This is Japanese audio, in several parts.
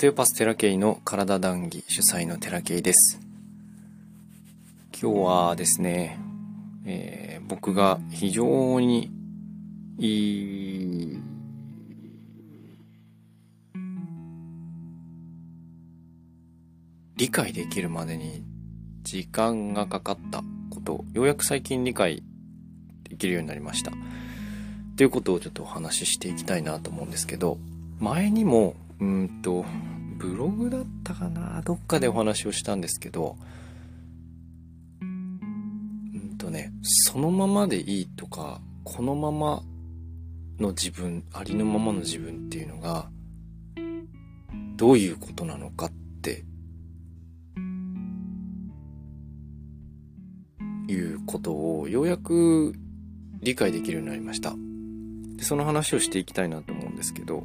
テオパステラケイの体談義主催のテラケイです。今日はですね、えー、僕が非常にいい理解できるまでに時間がかかったことようやく最近理解できるようになりました。ということをちょっとお話ししていきたいなと思うんですけど、前にも、うんと、ブログだったかな？どっかでお話をしたんですけど、うんとね、そのままでいいとか、このままの自分、ありのままの自分っていうのが、どういうことなのかっていうことをようやく理解できるようになりました。でその話をしていきたいなと思うんですけど、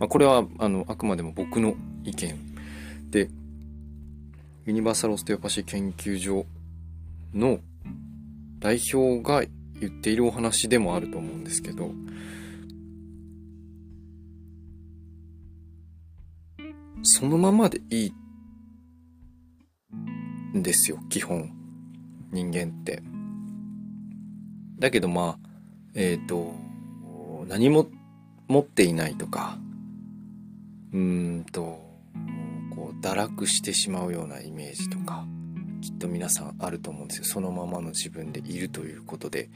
まあ、これはあのあくまでも僕の意見。でユニバーサルオステオパシー研究所の代表が言っているお話でもあると思うんですけどそのままでいいんですよ基本。人間って。だけどまあえっ、ー、と何も持っていないとか、うーんと、堕落してしまうようなイメージとか、きっと皆さんあると思うんですよ。そのままの自分でいるということで。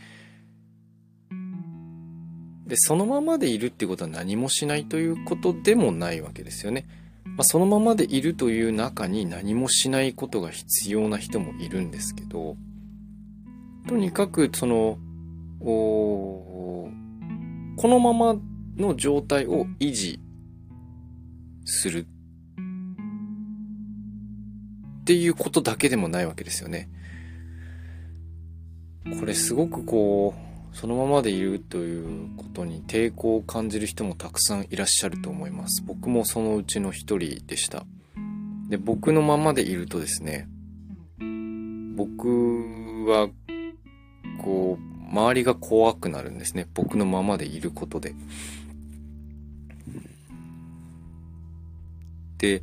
で、そのままでいるっていうことは何もしないということでもないわけですよね。まあ、そのままでいるという中に何もしないことが必要な人もいるんですけど、とにかくその、このままの状態を維持するっていうことだけでもないわけですよね。これすごくこう、そのままでいるということに抵抗を感じる人もたくさんいらっしゃると思います。僕もそのうちの一人でした。で、僕のままでいるとですね、僕は、こう、周りが怖くなるんですね。僕のままでいることで。で、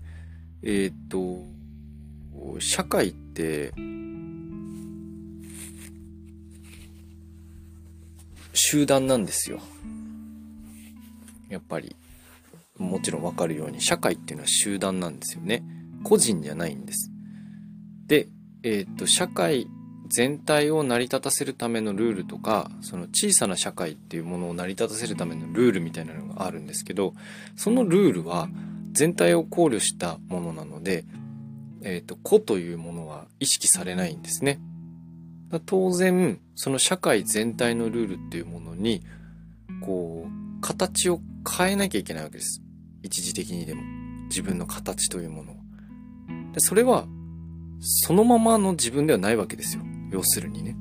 えっ、と、社会って、集団なんですよ。やっぱり、もちろんわかるように、社会っていうのは集団なんですよね。個人じゃないんです。で、えっ、と、社会全体を成り立たせるためのルールとかその小さな社会っていうものを成り立たせるためのルールみたいなのがあるんですけどそのルールは全体を考慮したものなので、えっ、ー、と個というものは意識されないんですね。当然その社会全体のルールっていうものにこう形を変えなきゃいけないわけです。一時的にでも自分の形というものを。でそれはそのままの自分ではないわけですよ。要するにね。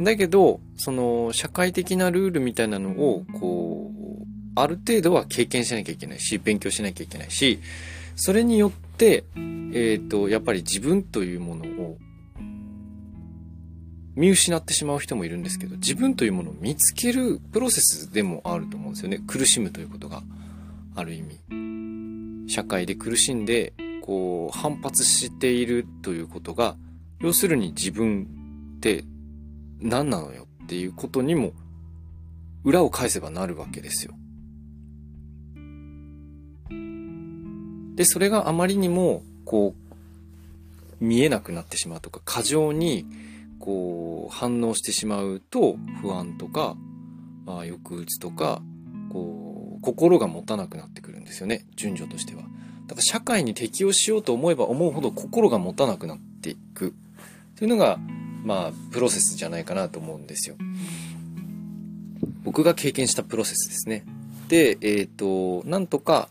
だけど、その社会的なルールみたいなのを、こう、ある程度は経験しなきゃいけないし、勉強しなきゃいけないし、それによっ、えっ、ー、と、やっぱり自分というものを見失ってしまう人もいるんですけど、自分というものを見つけるプロセスでもあると思うんですよね。苦しむということがある意味。社会で苦しんで、こう、反発しているということが、要するに自分って何なのよっていうことにも裏を返せばなるわけですよ。で、それがあまりにもこう見えなくなってしまうとか過剰にこう反応してしまうと不安とか、まあ、抑うつとかこう心が持たなくなってくるんですよね順序としては。だから社会に適応しようと思えば思うほど心が持たなくなっていくというのが、まあ、プロセスじゃないかなと思うんですよ。僕が経験したプロセスですね。で、えっ、ー、と、なんとか、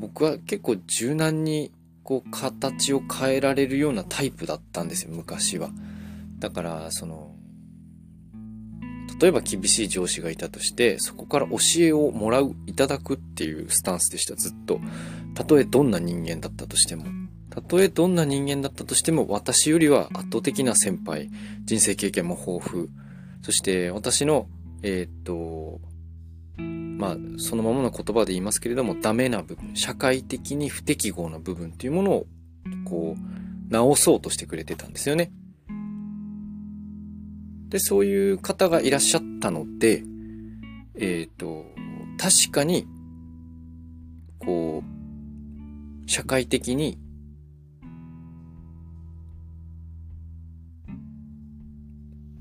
僕は結構柔軟にこう形を変えられるようなタイプだったんですよ、昔は。だから、その、例えば厳しい上司がいたとして、そこから教えをもらう、いただくっていうスタンスでした、ずっと。たとえどんな人間だったとしても。たとえどんな人間だったとしても私よりは圧倒的な先輩、人生経験も豊富、そして私の、えー、っと、まあ、そのままの言葉で言いますけれども、ダメな部分、社会的に不適合な部分っていうものを、こう、直そうとしてくれてたんですよね。で、そういう方がいらっしゃったので、えっ、ー、と、確かに、こう、社会的に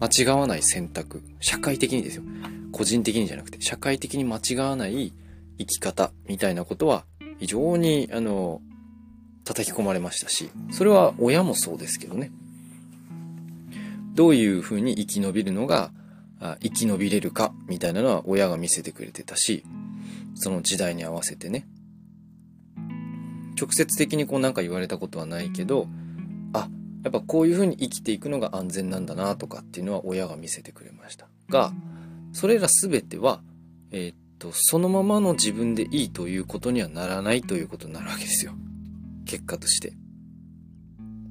間違わない選択。社会的にですよ。個人的にじゃなくて、社会的に間違わない生き方みたいなことは、非常に、あの、叩き込まれましたし、それは親もそうですけどね。どういうふうに生き延びるのが、生き延びれるか、みたいなのは親が見せてくれてたし、その時代に合わせてね。直接的にこうなんか言われたことはないけど、あ、やっぱこういうふうに生きていくのが安全なんだなとかっていうのは親が見せてくれましたがそれら全てはえー、っとそのままの自分でいいということにはならないということになるわけですよ。結果として。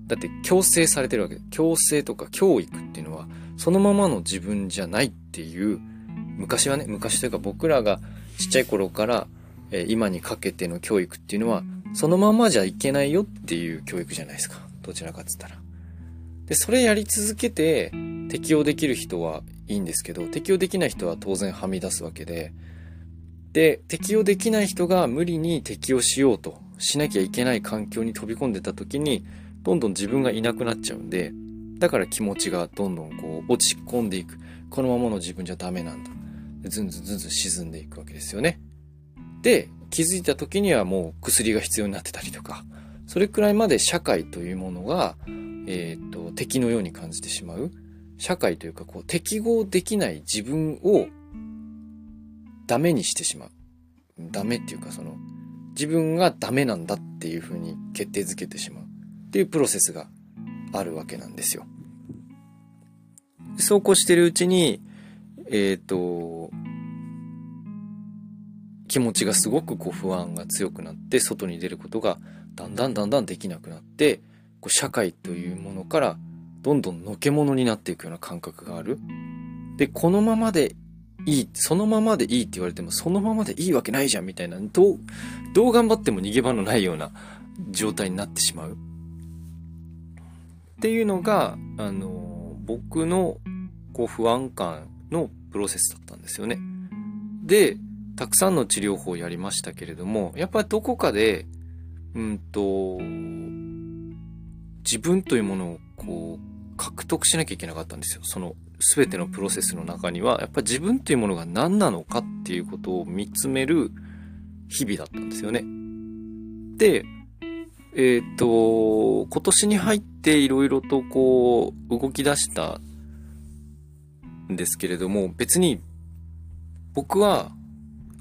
だって強制されてるわけ。で強制とか教育っていうのはそのままの自分じゃないっていう昔はね昔というか僕らがちっちゃい頃から、え、今にかけての教育っていうのはそのままじゃいけないよっていう教育じゃないですか。どちらかっつったら。で、それやり続けて適用できる人はいいんですけど、適用できない人は当然はみ出すわけで、で、適用できない人が無理に適用しようとしなきゃいけない環境に飛び込んでた時に、どんどん自分がいなくなっちゃうんで、だから気持ちがどんどんこう落ち込んでいく。このままの自分じゃダメなんだ。ずんずんずんずん沈んでいくわけですよね。で、気づいた時にはもう薬が必要になってたりとか、それくらいまで社会というものが、えっ、と、敵のように感じてしまう。社会というか、こう、適合できない自分をダメにしてしまう。ダメっていうか、その、自分がダメなんだっていうふうに決定づけてしまう。っていうプロセスがあるわけなんですよ。そうこうしてるうちに、えっ、ー、と、気持ちがすごくこう不安が強くなって外に出ることがだんだんだんだんできなくなってこう社会というものからどんどんのけ者になっていくような感覚がある。で、このままでいい、そのままでいいって言われても、そのままでいいわけないじゃんみたいな、どう、どう頑張っても逃げ場のないような状態になってしまう。っていうのが、あの、僕のこう不安感のプロセスだったんですよね。で、たくさんの治療法をやりましたけれども、やっぱりどこかでうんと、自分というものをこう、獲得しなきゃいけなかったんですよ。その全てのプロセスの中には、やっぱ自分というものが何なのかっていうことを見つめる日々だったんですよね。で、えっ、ー、と、今年に入っていろいろとこう、動き出したんですけれども、別に僕は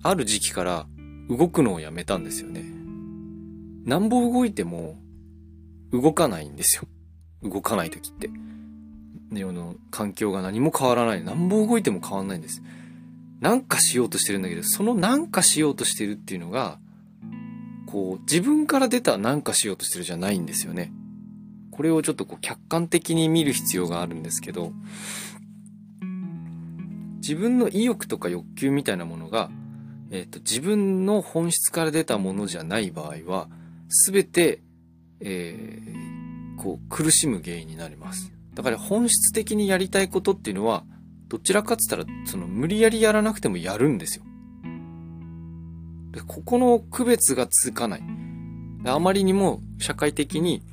ある時期から動くのをやめたんですよね。なんぼ動いても動かないんですよ。動かない時って。世の環境が何も変わらない。なんぼ動いても変わんないんです。なんかしようとしてるんだけど、そのなんかしようとしてるっていうのが、こう、自分から出たなんかしようとしてるじゃないんですよね。これをちょっとこう客観的に見る必要があるんですけど、自分の意欲とか欲求みたいなものが、えっ、と、自分の本質から出たものじゃない場合は、すべて、えー、こう、苦しむ原因になります。だから本質的にやりたいことっていうのは、どちらかっつったら、その無理やりやらなくてもやるんですよ。でここの区別がつかない。あまりにも社会的に、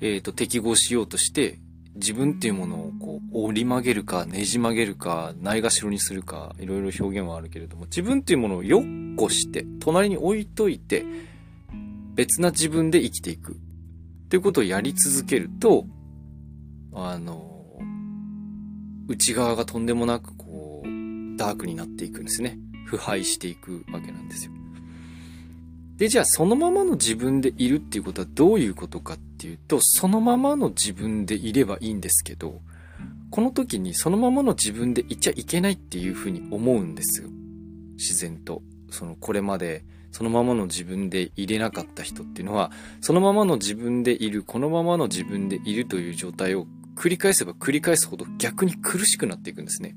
えっ、ー、と、適合しようとして、自分っていうものをこう折り曲げるかねじ曲げるかないがしろにするかいろいろ表現はあるけれども自分っていうものをよっこして隣に置いといて別な自分で生きていくっていうことをやり続けると、あの、内側がとんでもなくこう、ダークになっていくんですね。腐敗していくわけなんですよ。で、じゃあそのままの自分でいるっていうことはどういうことかっていうと、そのままの自分でいればいいんですけど、この時にそのままの自分でいちゃいけないっていうふうに思うんですよ。自然と。そのこれまでそのままの自分でいれなかった人っていうのは、そのままの自分でいる、このままの自分でいるという状態を繰り返せば繰り返すほど逆に苦しくなっていくんですね。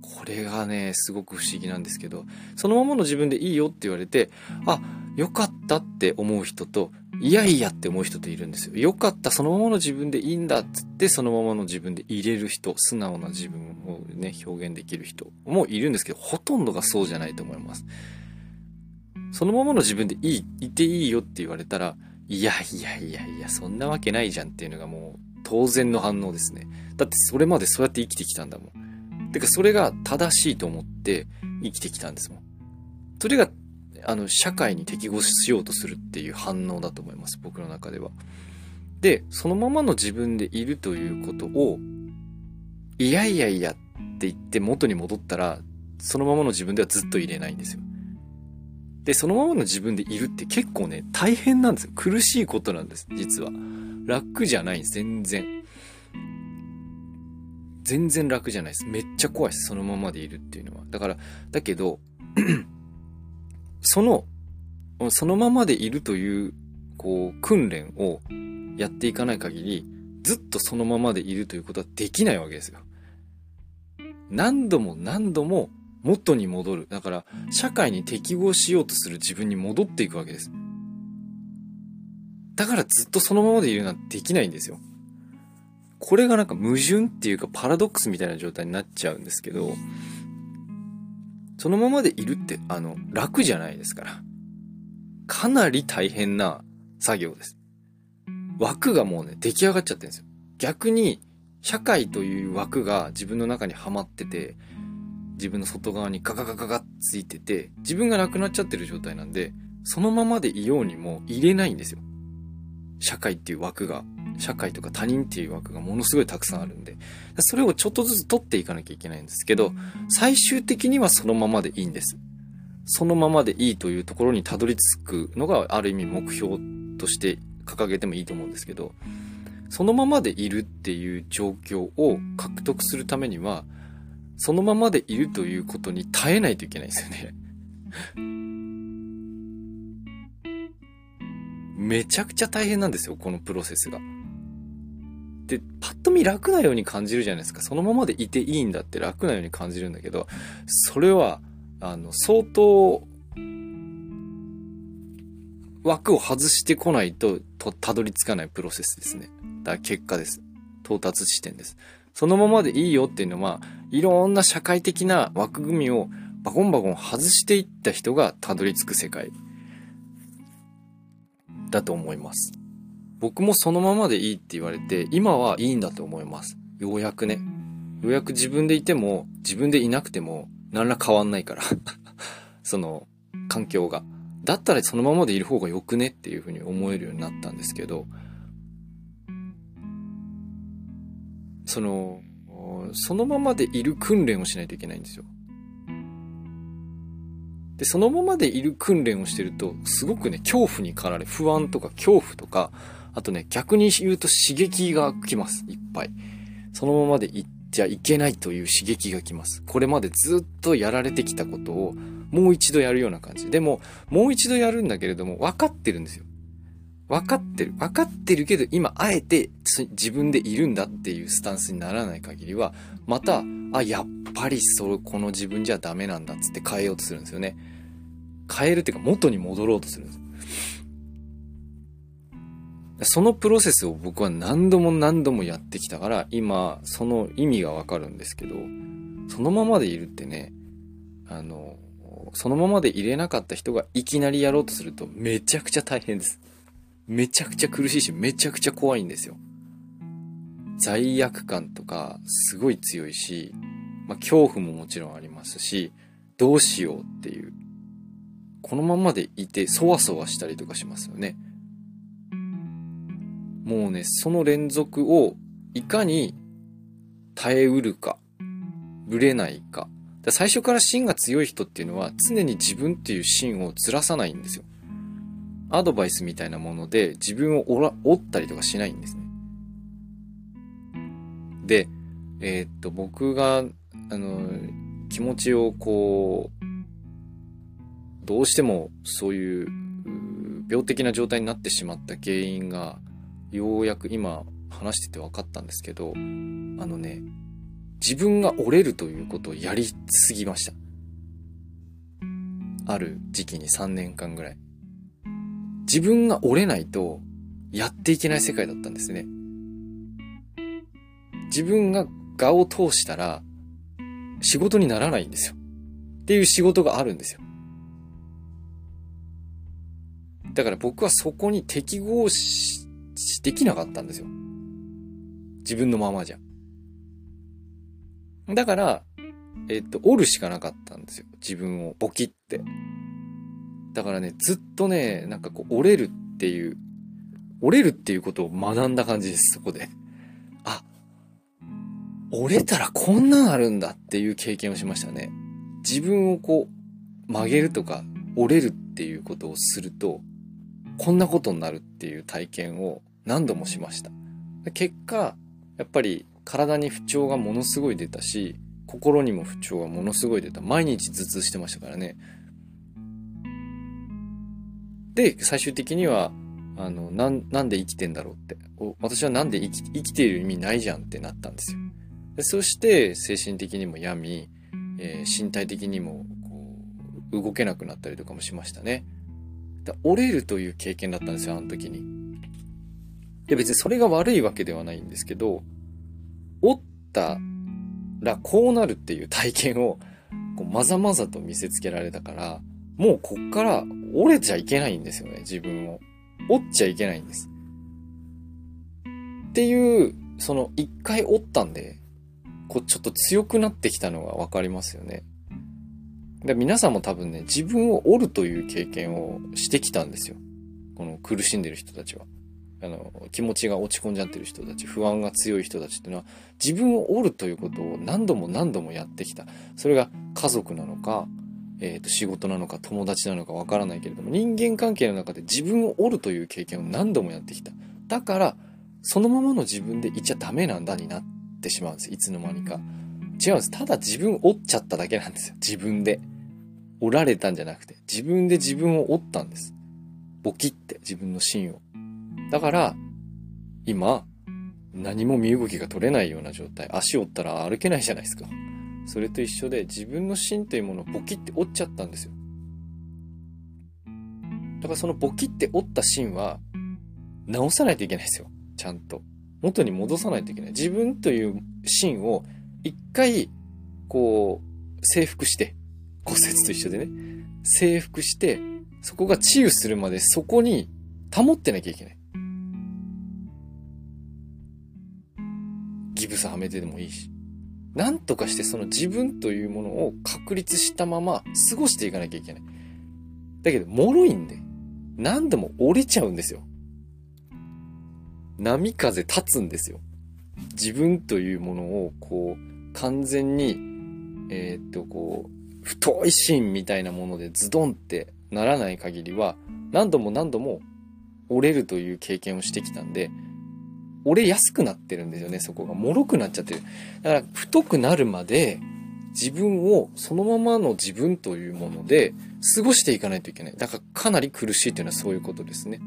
これがね、すごく不思議なんですけど、そのままの自分でいいよって言われて、あ、よかったって思う人と、いやいやって思う人といるんですよ。よかった、そのままの自分でいいんだっつって、そのままの自分で入れる人、素直な自分をね、表現できる人もいるんですけど、ほとんどがそうじゃないと思います。そのままの自分でいい、いていいよって言われたら、いやいやいやいや、そんなわけないじゃんっていうのがもう当然の反応ですね。だってそれまでそうやって生きてきたんだもん。てかそれが正しいと思って生きてきたんですもん。それが、あの、社会に適合しようとするっていう反応だと思います。僕の中では。で、そのままの自分でいるということを、いやいやいやって言って元に戻ったら、そのままの自分ではずっといれないんですよ。で、そのままの自分でいるって結構ね、大変なんですよ。苦しいことなんです、実は。楽じゃないんです、全然。全然楽じゃないです。めっちゃ怖いです、そのままでいるっていうのは。だから、だけど、その、そのままでいるという、こう、訓練をやっていかない限り、ずっとそのままでいるということはできないわけですよ。何度も何度も元に戻る。だから、社会に適合しようとする自分に戻っていくわけです。だからずっとそのままでいるなんてできないんですよ。これがなんか矛盾っていうかパラドックスみたいな状態になっちゃうんですけど、そのままでいるって、あの、楽じゃないですから。かなり大変な作業です。枠がもうね、出来上がっちゃってるんですよ。逆に、社会という枠が自分の中にはまってて、自分の外側にガガガガガッついてて、自分がなくなっちゃってる状態なんで、そのままでいようにも入れないんですよ。社会っていう枠が、社会とか他人っていう枠がものすごいたくさんあるんで、それをちょっとずつ取っていかなきゃいけないんですけど、最終的にはそのままでいいんです。そのままでいいというところにたどり着くのがある意味目標として掲げてもいいと思うんですけど、そのままでいるっていう状況を獲得するためには、そのままでいるということに耐えないといけないんですよね。めちゃくちゃ大変なんですよ、このプロセスが。で、パッと見楽なように感じるじゃないですか。そのままでいていいんだって楽なように感じるんだけど、それは、あの、相当、枠を外してこないと、と、たどり着かないプロセスですね。だから結果です。到達地点です。そのままでいいよっていうのは、いろんな社会的な枠組みをバコンバコン外していった人がたどり着く世界だと思います。僕もそのままでいいって言われて、今はいいんだと思います。ようやくね。ようやく自分でいても、自分でいなくても、何ら変わんないから その、環境が。だったらそのままでいる方がよくねっていうふうに思えるようになったんですけど、その、そのままでいる訓練をしないといけないんですよ。で、そのままでいる訓練をしてると、すごくね、恐怖に駆られ、不安とか恐怖とか、あとね、逆に言うと刺激が来ます。いっぱい。そのままでいっちゃいけないという刺激が来ます。これまでずっとやられてきたことを、もう一度やるような感じ。でも、もう一度やるんだけれども、分かってるんですよ。分かってる。分かってるけど、今、あえて自分でいるんだっていうスタンスにならない限りは、また、あ、やっぱりそれ、この自分じゃダメなんだっつって変えようとするんですよね。変えるっていうか、元に戻ろうとするんです。そのプロセスを僕は何度も何度もやってきたから、今、その意味がわかるんですけど、そのままでいるってね、あの、そのままでいれなかった人がいきなりやろうとするとめちゃくちゃ大変です。めちゃくちゃ苦しいし、めちゃくちゃ怖いんですよ。罪悪感とか、すごい強いし、まあ、恐怖ももちろんありますし、どうしようっていう。このままでいて、そわそわしたりとかしますよね。もうね、その連続を、いかに耐えうるか、ぶれないか。最初から芯が強い人っていうのは、常に自分っていう芯をずらさないんですよ。アドバイスみたいなもので自分を折ったりとかしないんですね。で、えー、っと、僕が、あの、気持ちをこう、どうしてもそういう病的な状態になってしまった原因が、ようやく今話してて分かったんですけど、あのね、自分が折れるということをやりすぎました。ある時期に3年間ぐらい。自分が折れないとやっていけない世界だったんですね。自分が画を通したら仕事にならないんですよ。っていう仕事があるんですよ。だから僕はそこに適合し、できなかったんですよ。自分のままじゃ。だから、えっと、折るしかなかったんですよ。自分をボキって。だからね、ずっとね、なんかこう折れるっていう、折れるっていうことを学んだ感じです、そこで。あ、折れたらこんなんあるんだっていう経験をしましたね。自分をこう曲げるとか折れるっていうことをすると、こんなことになるっていう体験を何度もしました。結果、やっぱり体に不調がものすごい出たし、心にも不調がものすごい出た。毎日頭痛してましたからね。で、最終的には、あの、な、なんで生きてんだろうって。私はなんで生き生きている意味ないじゃんってなったんですよ。でそして、精神的にも病み、えー、身体的にも、こう、動けなくなったりとかもしましたね。だ折れるという経験だったんですよ、あの時に。で、別にそれが悪いわけではないんですけど、折ったらこうなるっていう体験を、こうまざまざと見せつけられたから、もうこっから折れちゃいけないんですよね、自分を。折っちゃいけないんです。っていう、その一回折ったんで、こうちょっと強くなってきたのがわかりますよね。で皆さんも多分ね、自分を折るという経験をしてきたんですよ。この苦しんでる人たちは。あの、気持ちが落ち込んじゃってる人たち、不安が強い人たちっていうのは、自分を折るということを何度も何度もやってきた。それが家族なのか、えっ、ー、と、仕事なのか友達なのかわからないけれども、人間関係の中で自分を折るという経験を何度もやってきた。だから、そのままの自分でいちゃダメなんだになってしまうんです。いつの間にか。違うんです。ただ自分を折っちゃっただけなんですよ。自分で。折られたんじゃなくて、自分で自分を折ったんです。ボキって自分の芯を。だから、今、何も身動きが取れないような状態。足折ったら歩けないじゃないですか。それと一緒で自分の芯というものをボキって折っちゃったんですよ。だからそのボキって折った芯は直さないといけないですよ。ちゃんと。元に戻さないといけない。自分という芯を一回、こう、征服して、骨折と一緒でね、征服して、そこが治癒するまでそこに保ってなきゃいけない。スはめてでもいいし。なんとかしてその自分というものを確立したまま過ごしていかなきゃいけない。だけど、脆いんで、何度も折れちゃうんですよ。波風立つんですよ。自分というものを、こう、完全に、えー、っと、こう、太い芯みたいなものでズドンってならない限りは、何度も何度も折れるという経験をしてきたんで、折れやすくなってるんですよね、そこが。脆くなっちゃってる。だから、太くなるまで、自分をそのままの自分というもので過ごしていかないといけない。だからかなり苦しいというのはそういうことですね。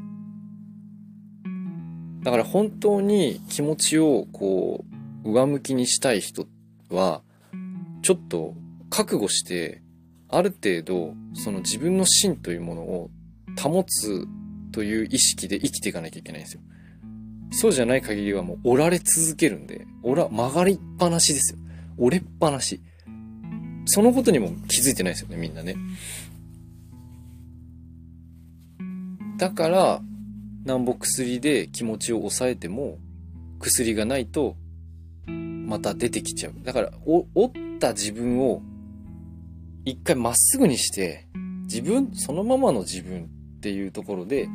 だから本当に気持ちをこう上向きにしたい人はちょっと覚悟してある程度その自分の芯というものを保つという意識で生きていかなきゃいけないんですよ。そうじゃない限りはもう折られ続けるんで、折ら、曲がりっぱなしですよ。折れっぱなし。そのことにも気づいてないですよね、みんなね。だから、なんぼ薬で気持ちを抑えても、薬がないと、また出てきちゃう。だから、折った自分を、一回まっすぐにして、自分、そのままの自分っていうところで、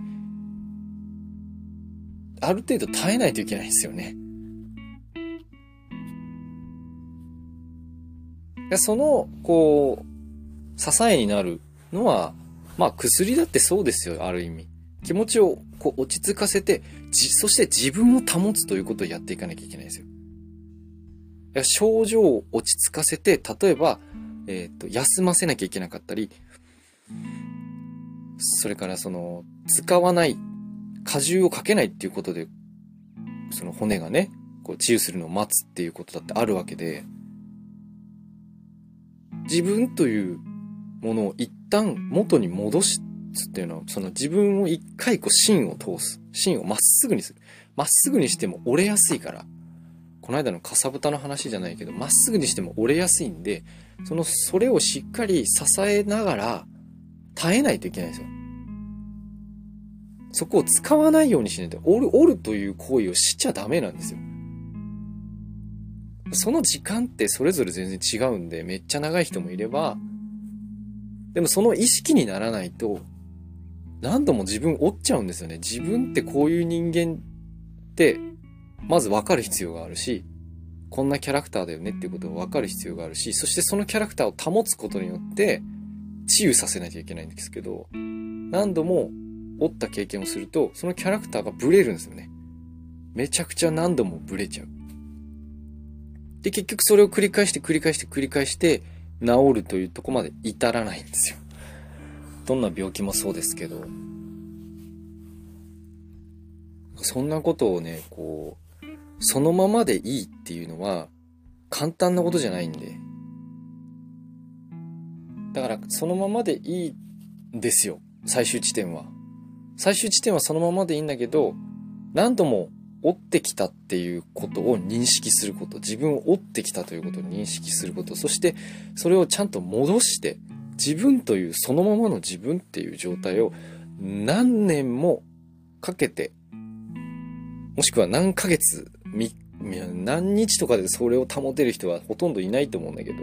ある程度耐えないといけないんですよね。その、こう、支えになるのは、まあ薬だってそうですよ、ある意味。気持ちをこう落ち着かせて、そして自分を保つということをやっていかなきゃいけないんですよ。症状を落ち着かせて、例えば、えっ、ー、と、休ませなきゃいけなかったり、それからその、使わない荷重をかけないっていうことで、その骨がね、こう治癒するのを待つっていうことだってあるわけで、自分というものを一旦元に戻すっていうのは、その自分を一回こう芯を通す。芯をまっすぐにする。まっすぐにしても折れやすいから。この間のかさぶたの話じゃないけど、まっすぐにしても折れやすいんで、その、それをしっかり支えながら、耐えないといけないんですよ。そこを使わないようにしないと、折る、折るという行為をしちゃダメなんですよ。その時間ってそれぞれ全然違うんで、めっちゃ長い人もいれば、でもその意識にならないと、何度も自分折っちゃうんですよね。自分ってこういう人間って、まず分かる必要があるし、こんなキャラクターだよねっていうことを分かる必要があるし、そしてそのキャラクターを保つことによって、治癒させなきゃいけないんですけど、何度も折った経験をすると、そのキャラクターがブレるんですよね。めちゃくちゃ何度もブレちゃう。で、結局それを繰り返して繰り返して繰り返して、治るというとこまで至らないんですよ。どんな病気もそうですけど、そんなことをね、こう、そのままでいいっていうのは、簡単なことじゃないんで。だから、そのままでいいんですよ。最終地点は。最終地点はそのままでいいんだけど、何度も追ってきたっていうことを認識すること、自分を追ってきたということを認識すること、そしてそれをちゃんと戻して、自分というそのままの自分っていう状態を何年もかけて、もしくは何ヶ月、何日とかでそれを保てる人はほとんどいないと思うんだけど、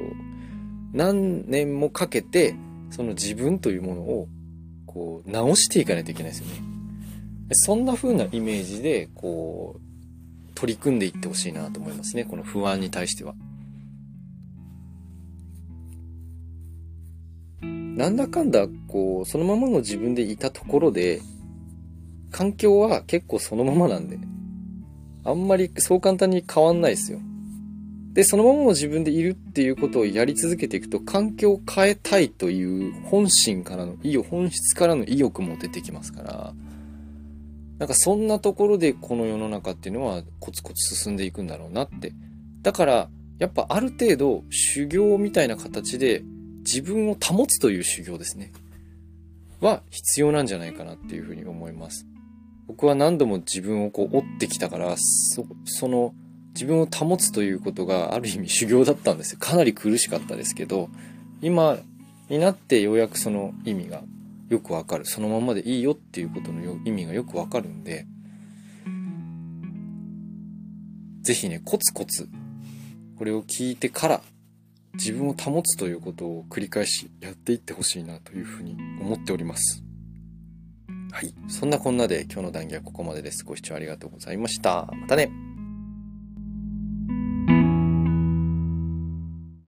何年もかけて、その自分というものを、こう、直していかないといけないですよね。そんな風なイメージで、こう、取り組んでいってほしいなと思いますね。この不安に対しては。なんだかんだ、こう、そのままの自分でいたところで、環境は結構そのままなんで、あんまりそう簡単に変わんないですよ。で、そのままの自分でいるっていうことをやり続けていくと、環境を変えたいという本心からの意欲、本質からの意欲も出てきますから、なんかそんなところでこの世の中っていうのはコツコツ進んでいくんだろうなって。だから、やっぱある程度修行みたいな形で自分を保つという修行ですね。は必要なんじゃないかなっていうふうに思います。僕は何度も自分をこう追ってきたから、そ、その自分を保つということがある意味修行だったんですよ。かなり苦しかったですけど、今になってようやくその意味がよくわかる。そのままでいいよっていうことの意味がよくわかるんで、ぜひね、コツコツ、これを聞いてから自分を保つということを繰り返しやっていってほしいなというふうに思っております。はい。そんなこんなで今日の談義はここまでです。ご視聴ありがとうございました。またね。